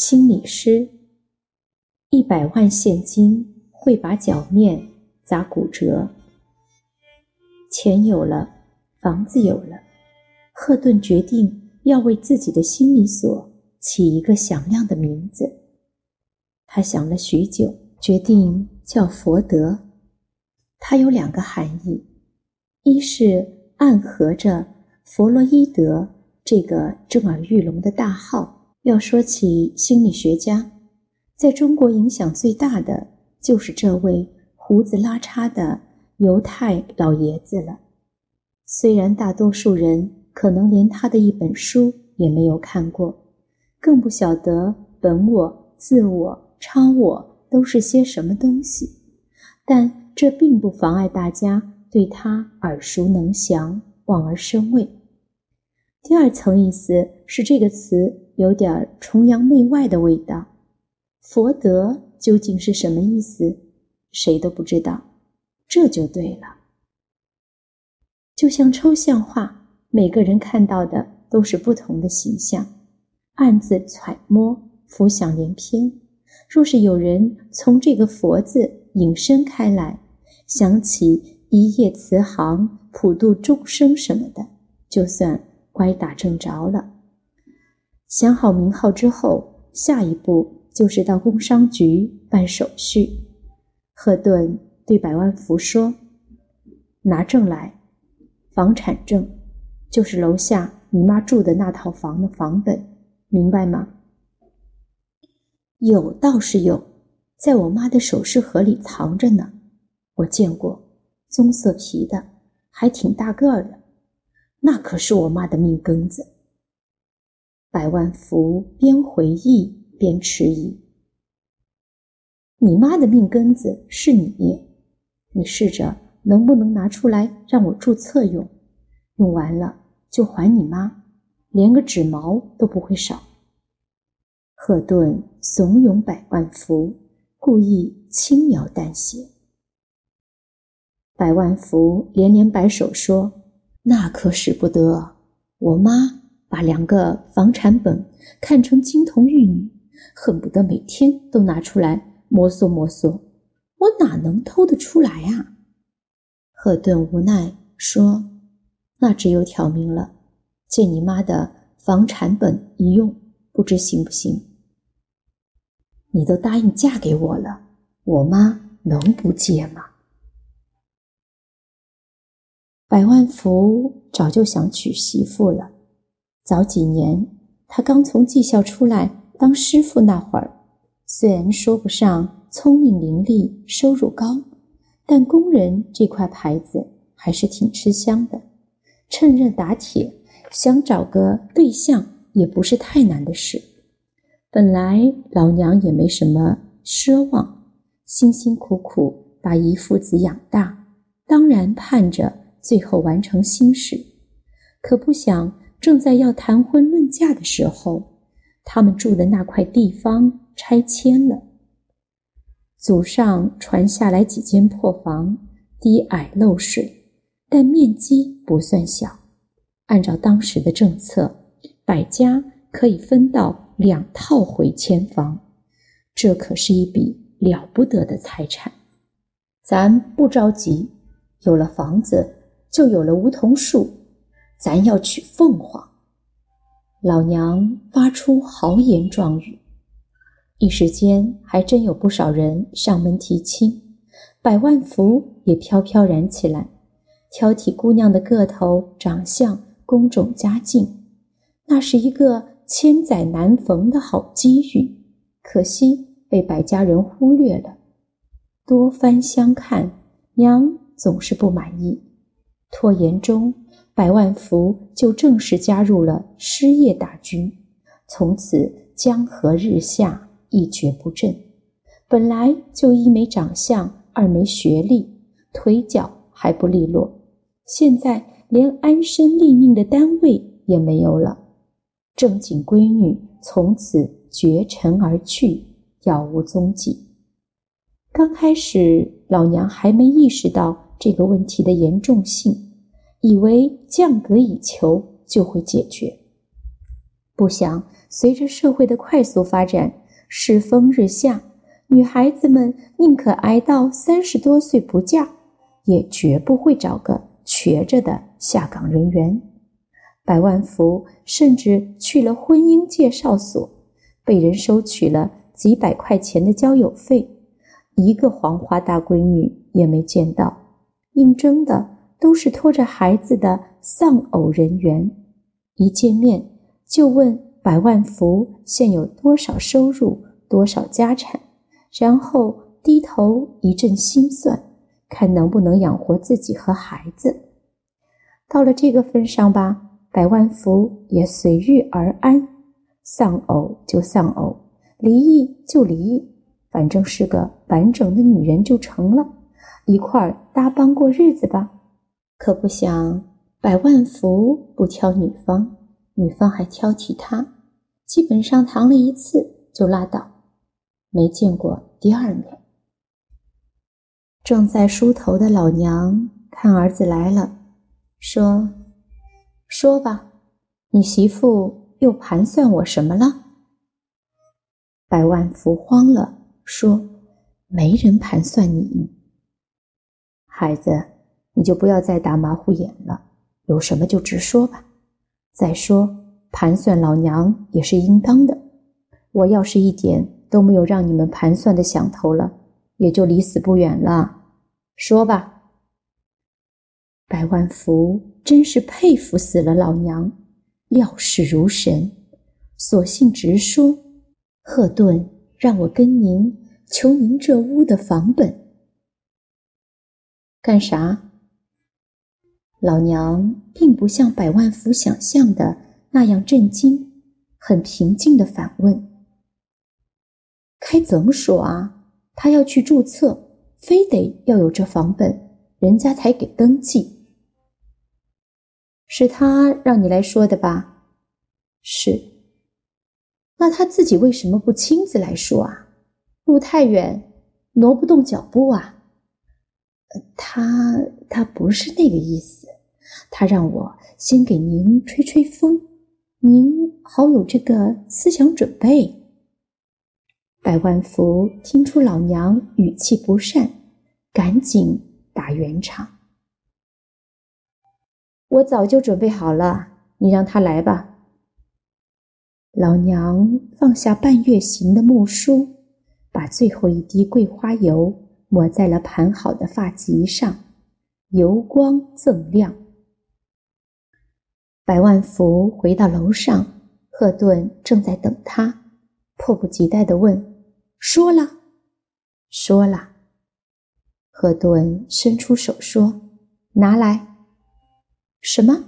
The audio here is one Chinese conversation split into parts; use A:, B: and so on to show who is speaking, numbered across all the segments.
A: 心理师，一百万现金会把脚面砸骨折。钱有了，房子有了，赫顿决定要为自己的心理所起一个响亮的名字。他想了许久，决定叫佛德。它有两个含义：一是暗合着弗洛伊德这个震耳欲聋的大号。要说起心理学家，在中国影响最大的就是这位胡子拉碴的犹太老爷子了。虽然大多数人可能连他的一本书也没有看过，更不晓得本我、自我、超我都是些什么东西，但这并不妨碍大家对他耳熟能详、望而生畏。第二层意思是这个词。有点崇洋媚外的味道。佛德究竟是什么意思？谁都不知道。这就对了。就像抽象画，每个人看到的都是不同的形象，暗自揣摩，浮想联翩。若是有人从这个“佛”字引申开来，想起一夜慈航、普度众生什么的，就算乖打正着了。想好名号之后，下一步就是到工商局办手续。赫顿对百万福说：“拿证来，房产证，就是楼下你妈住的那套房的房本，明白吗？”有倒是有，在我妈的首饰盒里藏着呢，我见过，棕色皮的，还挺大个儿的，那可是我妈的命根子。百万福边回忆边迟疑：“你妈的命根子是你，你试着能不能拿出来让我注册用？用完了就还你妈，连个纸毛都不会少。”赫顿怂恿百万福，故意轻描淡写。百万福连连摆手说：“那可使不得，我妈。”把两个房产本看成金童玉女，恨不得每天都拿出来摩挲摩挲。我哪能偷得出来啊？赫顿无奈说：“那只有挑明了，借你妈的房产本一用，不知行不行？你都答应嫁给我了，我妈能不借吗？”百万福早就想娶媳妇了。早几年，他刚从技校出来当师傅那会儿，虽然说不上聪明伶俐、收入高，但工人这块牌子还是挺吃香的。趁热打铁，想找个对象也不是太难的事。本来老娘也没什么奢望，辛辛苦苦把一父子养大，当然盼着最后完成心事，可不想。正在要谈婚论嫁的时候，他们住的那块地方拆迁了。祖上传下来几间破房，低矮漏水，但面积不算小。按照当时的政策，百家可以分到两套回迁房，这可是一笔了不得的财产。咱不着急，有了房子，就有了梧桐树。咱要娶凤凰，老娘发出豪言壮语，一时间还真有不少人上门提亲，百万福也飘飘然起来，挑剔姑娘的个头、长相、工种、家境，那是一个千载难逢的好机遇，可惜被百家人忽略了。多番相看，娘总是不满意，拖延中。百万福就正式加入了失业大军，从此江河日下，一蹶不振。本来就一没长相，二没学历，腿脚还不利落，现在连安身立命的单位也没有了。正经闺女从此绝尘而去，杳无踪迹。刚开始，老娘还没意识到这个问题的严重性。以为降格以求就会解决，不想随着社会的快速发展，世风日下，女孩子们宁可挨到三十多岁不嫁，也绝不会找个瘸着的下岗人员。百万福甚至去了婚姻介绍所，被人收取了几百块钱的交友费，一个黄花大闺女也没见到。应征的都是拖着孩子的丧偶人员，一见面就问百万福现有多少收入、多少家产，然后低头一阵心算，看能不能养活自己和孩子。到了这个份上吧，百万福也随遇而安，丧偶就丧偶，离异就离异，反正是个完整的女人就成了。一块儿搭帮过日子吧，可不想百万福不挑女方，女方还挑剔他，基本上谈了一次就拉倒，没见过第二面。正在梳头的老娘看儿子来了，说：“说吧，你媳妇又盘算我什么了？”百万福慌了，说：“没人盘算你。”孩子，你就不要再打马虎眼了，有什么就直说吧。再说，盘算老娘也是应当的。我要是一点都没有让你们盘算的想头了，也就离死不远了。说吧。百万福真是佩服死了老娘，料事如神，索性直说：赫顿让我跟您求您这屋的房本。干啥？老娘并不像百万福想象的那样震惊，很平静的反问：“该怎么说啊？他要去注册，非得要有这房本，人家才给登记。是他让你来说的吧？是。那他自己为什么不亲自来说啊？路太远，挪不动脚步啊？”他他不是那个意思，他让我先给您吹吹风，您好有这个思想准备。百万福听出老娘语气不善，赶紧打圆场：“我早就准备好了，你让他来吧。”老娘放下半月形的木梳，把最后一滴桂花油。抹在了盘好的发髻上，油光锃亮。百万福回到楼上，赫顿正在等他，迫不及待地问：“说了，说了。”赫顿伸出手说：“拿来。”“什么？”“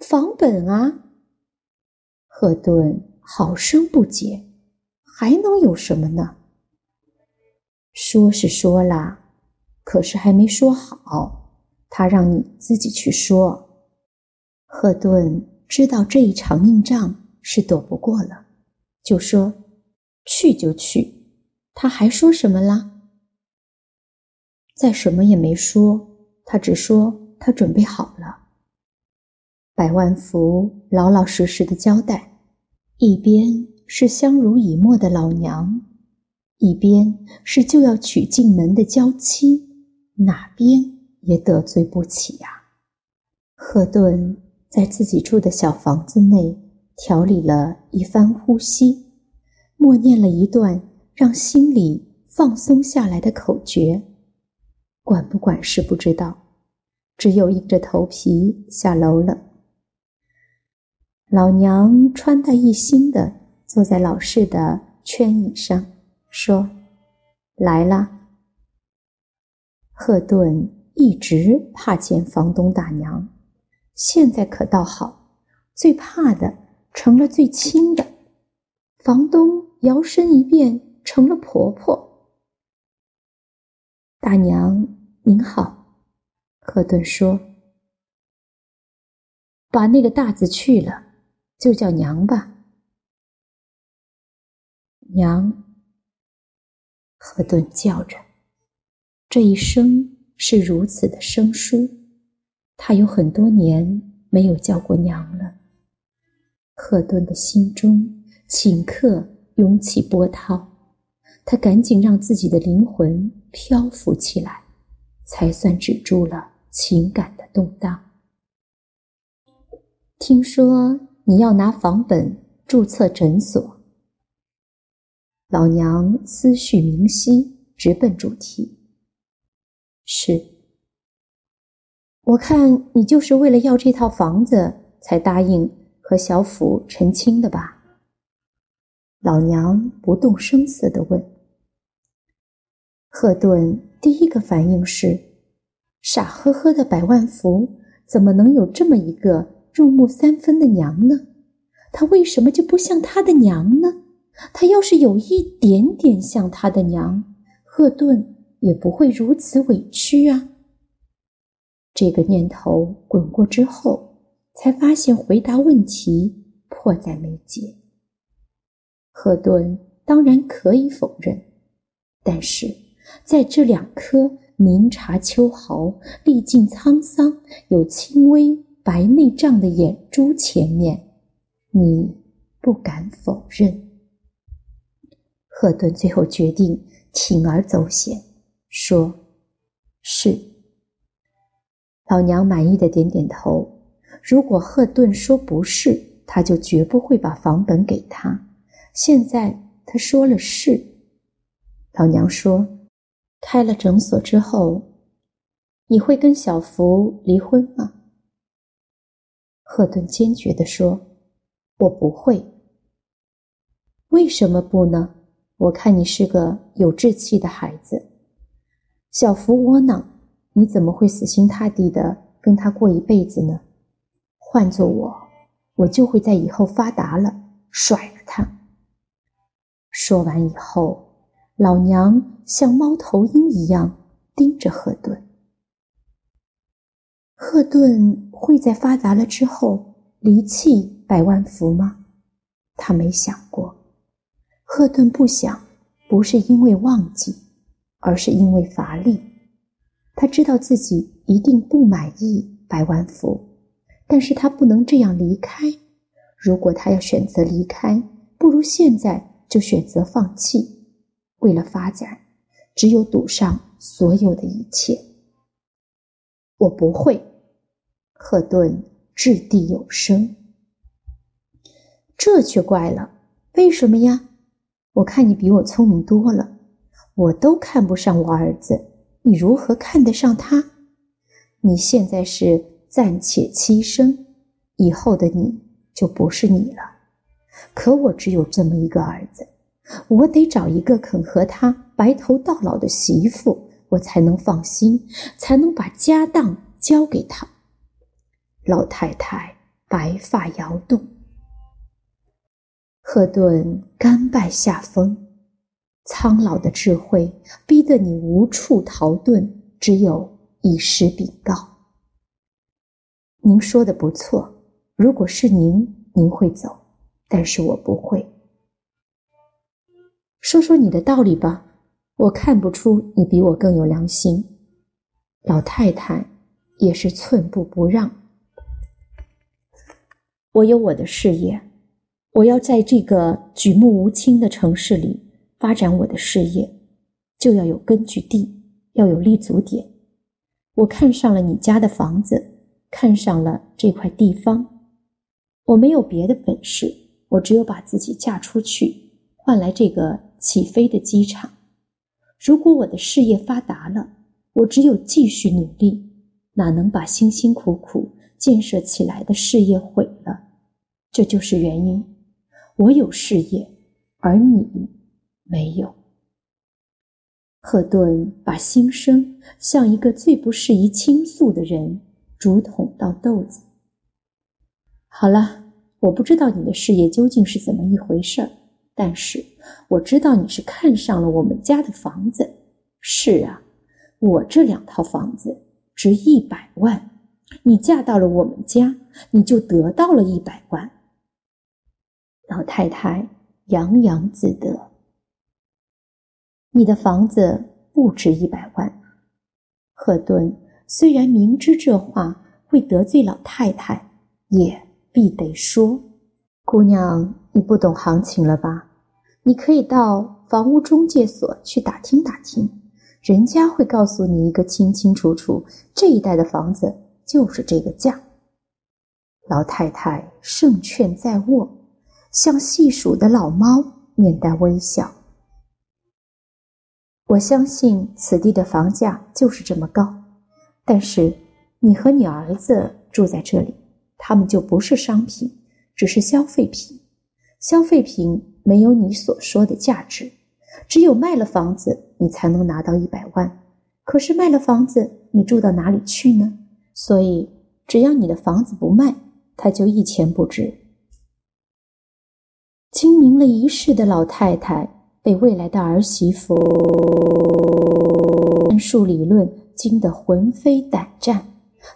A: 房本啊！”赫顿好生不解，“还能有什么呢？”说是说了，可是还没说好。他让你自己去说。赫顿知道这一场硬仗是躲不过了，就说：“去就去。”他还说什么啦？再什么也没说，他只说他准备好了。百万福老老实实的交代，一边是相濡以沫的老娘。一边是就要娶进门的娇妻，哪边也得罪不起呀。赫顿在自己住的小房子内调理了一番呼吸，默念了一段让心里放松下来的口诀，管不管事不知道，只有硬着头皮下楼了。老娘穿戴一新的坐在老式的圈椅上。说：“来了。”赫顿一直怕见房东大娘，现在可倒好，最怕的成了最亲的。房东摇身一变成了婆婆。大娘您好，赫顿说：“把那个大字去了，就叫娘吧。”娘。赫顿叫着，这一生是如此的生疏，他有很多年没有叫过娘了。赫顿的心中顷刻涌起波涛，他赶紧让自己的灵魂漂浮起来，才算止住了情感的动荡。听说你要拿房本注册诊所，老娘思绪明晰，直奔主题。是，我看你就是为了要这套房子才答应。和小府成亲的吧？老娘不动声色地问。赫顿第一个反应是：傻呵呵的百万福怎么能有这么一个入木三分的娘呢？他为什么就不像他的娘呢？他要是有一点点像他的娘，赫顿也不会如此委屈啊。这个念头滚过之后。才发现回答问题迫在眉睫。赫顿当然可以否认，但是在这两颗明察秋毫、历尽沧桑、有轻微白内障的眼珠前面，你不敢否认。赫顿最后决定铤而走险，说：“是。”老娘满意的点点头。如果赫顿说不是，他就绝不会把房本给他。现在他说了是，老娘说，开了诊所之后，你会跟小福离婚吗？赫顿坚决地说：“我不会。”为什么不呢？我看你是个有志气的孩子。小福窝囊，你怎么会死心塌地的跟他过一辈子呢？换做我，我就会在以后发达了甩了他。说完以后，老娘像猫头鹰一样盯着赫顿。赫顿会在发达了之后离弃百万福吗？他没想过。赫顿不想，不是因为忘记，而是因为乏力。他知道自己一定不满意百万福。但是他不能这样离开。如果他要选择离开，不如现在就选择放弃。为了发展，只有赌上所有的一切。我不会。赫顿掷地有声。这却怪了，为什么呀？我看你比我聪明多了，我都看不上我儿子，你如何看得上他？你现在是。暂且栖身，以后的你就不是你了。可我只有这么一个儿子，我得找一个肯和他白头到老的媳妇，我才能放心，才能把家当交给他。老太太白发摇动，赫顿甘拜下风，苍老的智慧逼得你无处逃遁，只有以时禀告。您说的不错，如果是您，您会走，但是我不会。说说你的道理吧，我看不出你比我更有良心。老太太也是寸步不让。我有我的事业，我要在这个举目无亲的城市里发展我的事业，就要有根据地，要有立足点。我看上了你家的房子。看上了这块地方，我没有别的本事，我只有把自己嫁出去，换来这个起飞的机场。如果我的事业发达了，我只有继续努力，哪能把辛辛苦苦建设起来的事业毁了？这就是原因。我有事业，而你没有。赫顿把心声向一个最不适宜倾诉的人。竹筒倒豆子。好了，我不知道你的事业究竟是怎么一回事儿，但是我知道你是看上了我们家的房子。是啊，我这两套房子值一百万，你嫁到了我们家，你就得到了一百万。老太太洋洋自得。你的房子不值一百万，赫顿。虽然明知这话会得罪老太太，也必得说。姑娘，你不懂行情了吧？你可以到房屋中介所去打听打听，人家会告诉你一个清清楚楚。这一带的房子就是这个价。老太太胜券在握，像细数的老猫，面带微笑。我相信此地的房价就是这么高，但是你和你儿子住在这里，他们就不是商品，只是消费品。消费品没有你所说的价值，只有卖了房子，你才能拿到一百万。可是卖了房子，你住到哪里去呢？所以，只要你的房子不卖，它就一钱不值。一世的老太太。被未来的儿媳妇论述理论惊得魂飞胆战，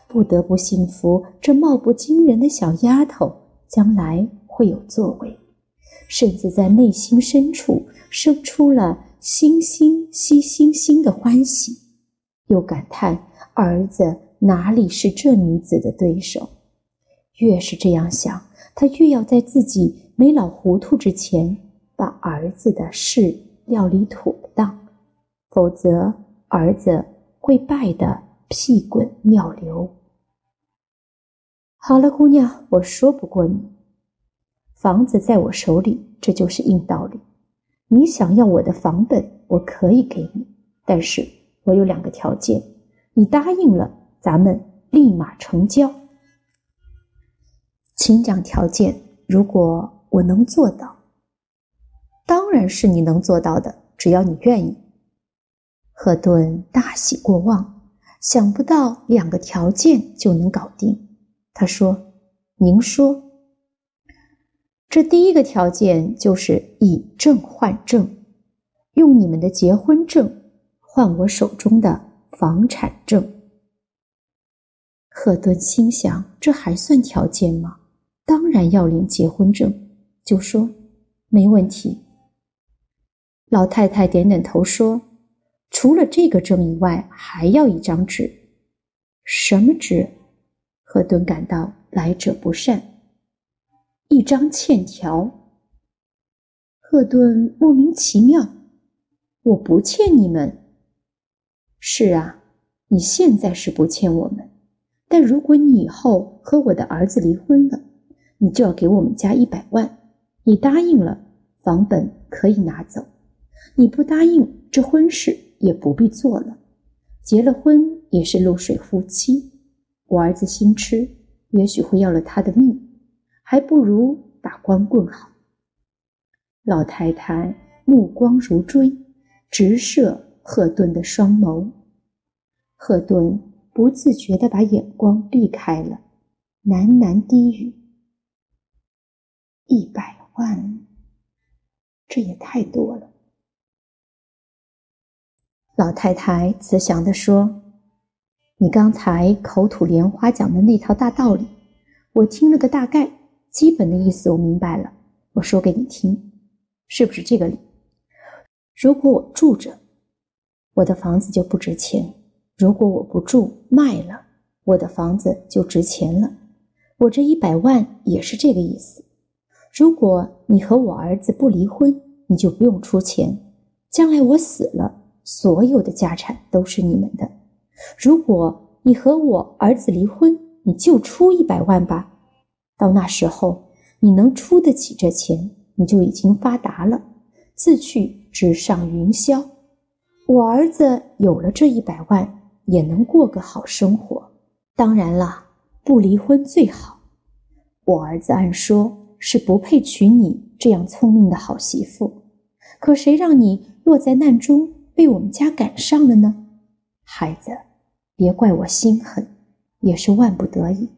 A: 不得不信服这貌不惊人的小丫头将来会有作为，甚至在内心深处生出了惺惺惜惺惺的欢喜，又感叹儿子哪里是这女子的对手。越是这样想，他越要在自己没老糊涂之前。把儿子的事料理妥当，否则儿子会败得屁滚尿流。好了，姑娘，我说不过你。房子在我手里，这就是硬道理。你想要我的房本，我可以给你，但是我有两个条件，你答应了，咱们立马成交。请讲条件。如果我能做到。当然是你能做到的，只要你愿意。赫顿大喜过望，想不到两个条件就能搞定。他说：“您说，这第一个条件就是以证换证，用你们的结婚证换我手中的房产证。”赫顿心想：“这还算条件吗？当然要领结婚证。”就说：“没问题。”老太太点点头说：“除了这个证以外，还要一张纸。什么纸？”赫顿感到来者不善。一张欠条。赫顿莫名其妙：“我不欠你们。”“是啊，你现在是不欠我们，但如果你以后和我的儿子离婚了，你就要给我们家一百万。你答应了，房本可以拿走。”你不答应，这婚事也不必做了。结了婚也是露水夫妻。我儿子心痴，也许会要了他的命，还不如打光棍好。老太太目光如锥，直射赫顿的双眸。赫顿不自觉地把眼光避开了，喃喃低语：“一百万，这也太多了。”老太太慈祥地说：“你刚才口吐莲花讲的那套大道理，我听了个大概，基本的意思我明白了。我说给你听，是不是这个理？如果我住着，我的房子就不值钱；如果我不住，卖了，我的房子就值钱了。我这一百万也是这个意思。如果你和我儿子不离婚，你就不用出钱；将来我死了。”所有的家产都是你们的。如果你和我儿子离婚，你就出一百万吧。到那时候，你能出得起这钱，你就已经发达了，自去直上云霄。我儿子有了这一百万，也能过个好生活。当然了，不离婚最好。我儿子按说是不配娶你这样聪明的好媳妇，可谁让你落在难中？被我们家赶上了呢，孩子，别怪我心狠，也是万不得已。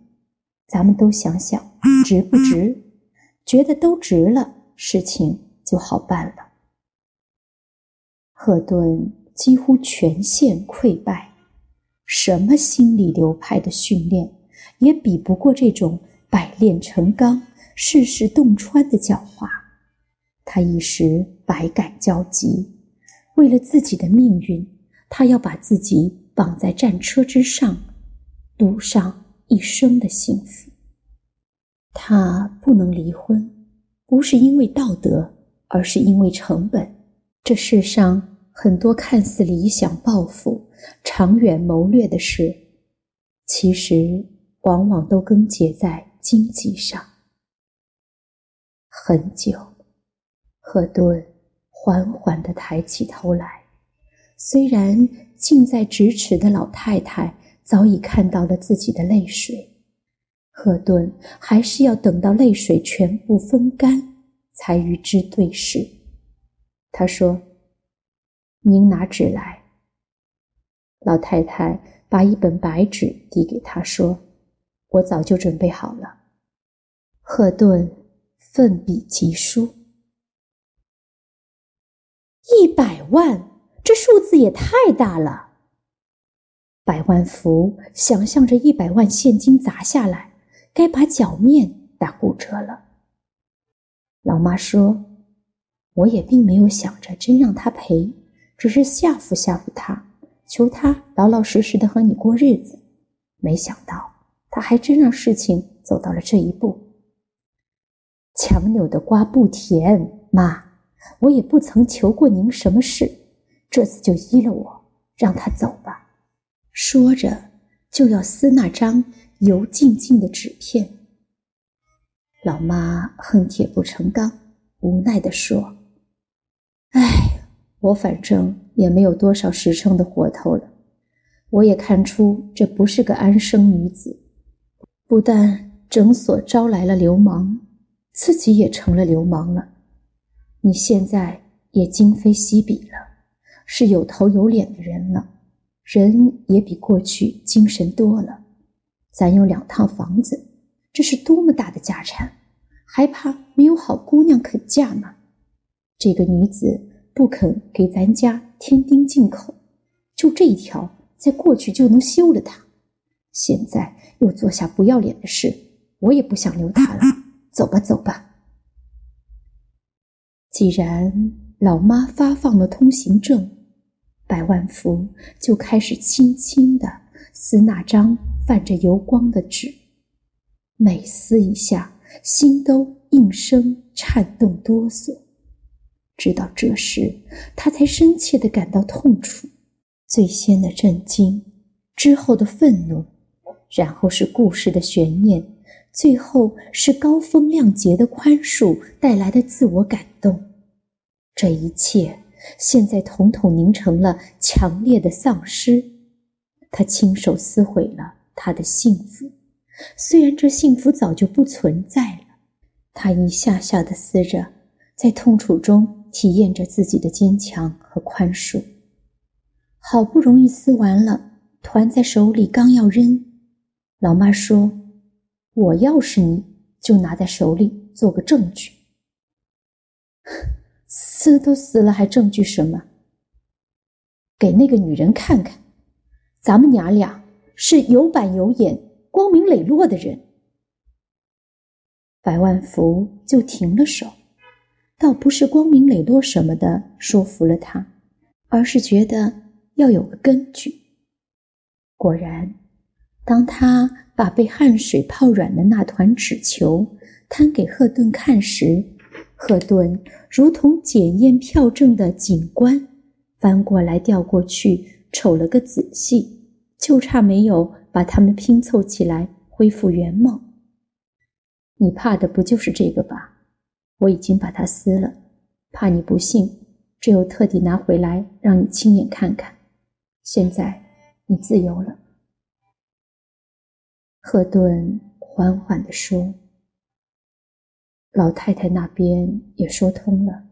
A: 咱们都想想，值不值？觉得都值了，事情就好办了。赫顿几乎全线溃败，什么心理流派的训练，也比不过这种百炼成钢、世事洞穿的狡猾。他一时百感交集。为了自己的命运，他要把自己绑在战车之上，赌上一生的幸福。他不能离婚，不是因为道德，而是因为成本。这世上很多看似理想抱负、长远谋略的事，其实往往都根结在经济上。很久，赫顿缓缓地抬起头来，虽然近在咫尺的老太太早已看到了自己的泪水。赫顿还是要等到泪水全部风干，才与之对视。他说：“您拿纸来。”老太太把一本白纸递给他，说：“我早就准备好了。”赫顿奋笔疾书：“一百万，这数字也太大了。”百万福想象着一百万现金砸下来。该把脚面打骨折了。老妈说：“我也并没有想着真让他赔，只是吓唬吓唬他，求他老老实实的和你过日子。没想到他还真让事情走到了这一步。强扭的瓜不甜，妈，我也不曾求过您什么事，这次就依了我，让他走吧。”说着就要撕那张。油静静的纸片，老妈恨铁不成钢，无奈地说：“哎，我反正也没有多少实诚的活头了。我也看出这不是个安生女子，不但诊所招来了流氓，自己也成了流氓了。你现在也今非昔比了，是有头有脸的人了，人也比过去精神多了。”咱有两套房子，这是多么大的家产，还怕没有好姑娘肯嫁吗？这个女子不肯给咱家添丁进口，就这一条，在过去就能休了她。现在又做下不要脸的事，我也不想留她了。走吧，走吧。既然老妈发放了通行证，百万福就开始轻轻的撕那张。泛着油光的纸，每撕一下，心都应声颤动哆嗦。直到这时，他才深切的感到痛楚。最先的震惊，之后的愤怒，然后是故事的悬念，最后是高风亮节的宽恕带来的自我感动。这一切，现在统统凝成了强烈的丧失。他亲手撕毁了。他的幸福，虽然这幸福早就不存在了，他一下下的撕着，在痛楚中体验着自己的坚强和宽恕。好不容易撕完了，团在手里，刚要扔，老妈说：“我要是你，就拿在手里做个证据。撕都撕了，还证据什么？给那个女人看看，咱们娘俩。”是有板有眼、光明磊落的人，百万福就停了手，倒不是光明磊落什么的说服了他，而是觉得要有个根据。果然，当他把被汗水泡软的那团纸球摊给赫顿看时，赫顿如同检验票证的警官，翻过来调过去，瞅了个仔细。就差没有把它们拼凑起来恢复原貌。你怕的不就是这个吧？我已经把它撕了，怕你不信，只有特地拿回来让你亲眼看看。现在你自由了。”赫顿缓缓地说。老太太那边也说通了。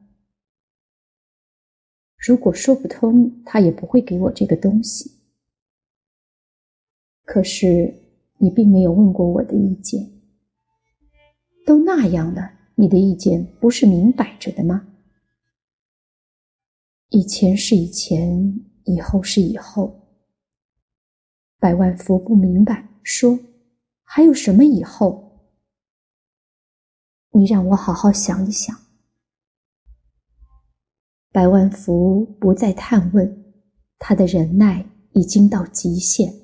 A: 如果说不通，她也不会给我这个东西。可是你并没有问过我的意见，都那样了，你的意见不是明摆着的吗？以前是以前，以后是以后。百万福不明白，说：“还有什么以后？你让我好好想一想。”百万福不再探问，他的忍耐已经到极限。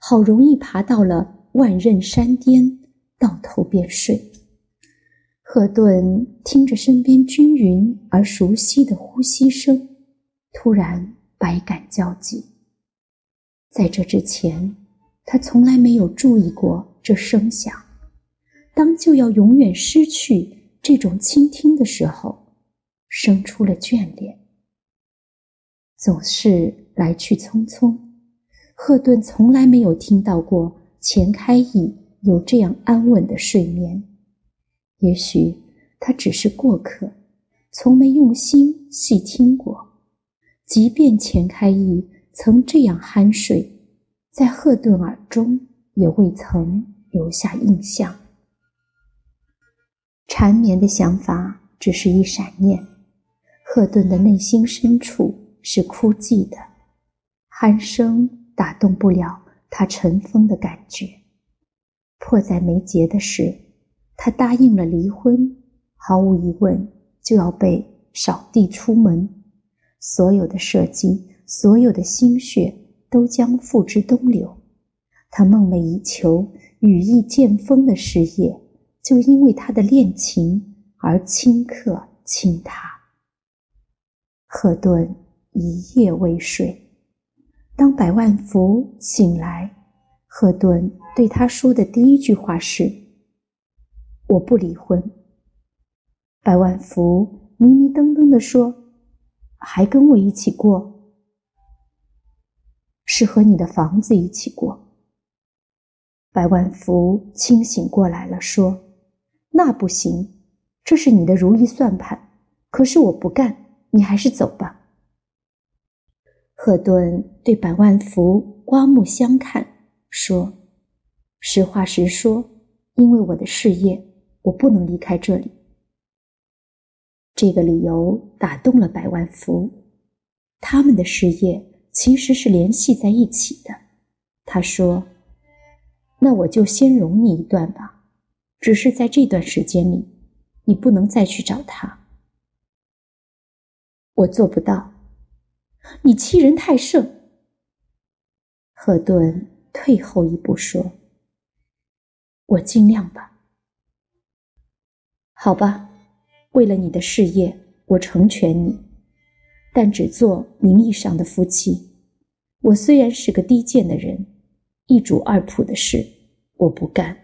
A: 好容易爬到了万仞山巅，到头便睡。赫顿听着身边均匀而熟悉的呼吸声，突然百感交集。在这之前，他从来没有注意过这声响。当就要永远失去这种倾听的时候，生出了眷恋。总是来去匆匆，赫顿从来没有听到过钱开义有这样安稳的睡眠。也许他只是过客，从没用心细听过。即便钱开义曾这样酣睡，在赫顿耳中也未曾留下印象。缠绵的想法只是一闪念，赫顿的内心深处是枯寂的，鼾声打动不了他尘封的感觉。迫在眉睫的是。他答应了离婚，毫无疑问就要被扫地出门，所有的设计，所有的心血都将付之东流。他梦寐以求、羽翼渐丰的事业，就因为他的恋情而顷刻倾塌。赫顿一夜未睡。当百万福醒来，赫顿对他说的第一句话是。我不离婚。百万福迷迷瞪瞪地说：“还跟我一起过？是和你的房子一起过。”百万福清醒过来了，说：“那不行，这是你的如意算盘。可是我不干，你还是走吧。”赫顿对百万福刮目相看，说：“实话实说，因为我的事业。”我不能离开这里。这个理由打动了百万福，他们的事业其实是联系在一起的。他说：“那我就先容你一段吧，只是在这段时间里，你不能再去找他。”我做不到，你欺人太甚。赫顿退后一步说：“我尽量吧。”好吧，为了你的事业，我成全你，但只做名义上的夫妻。我虽然是个低贱的人，一主二仆的事我不干。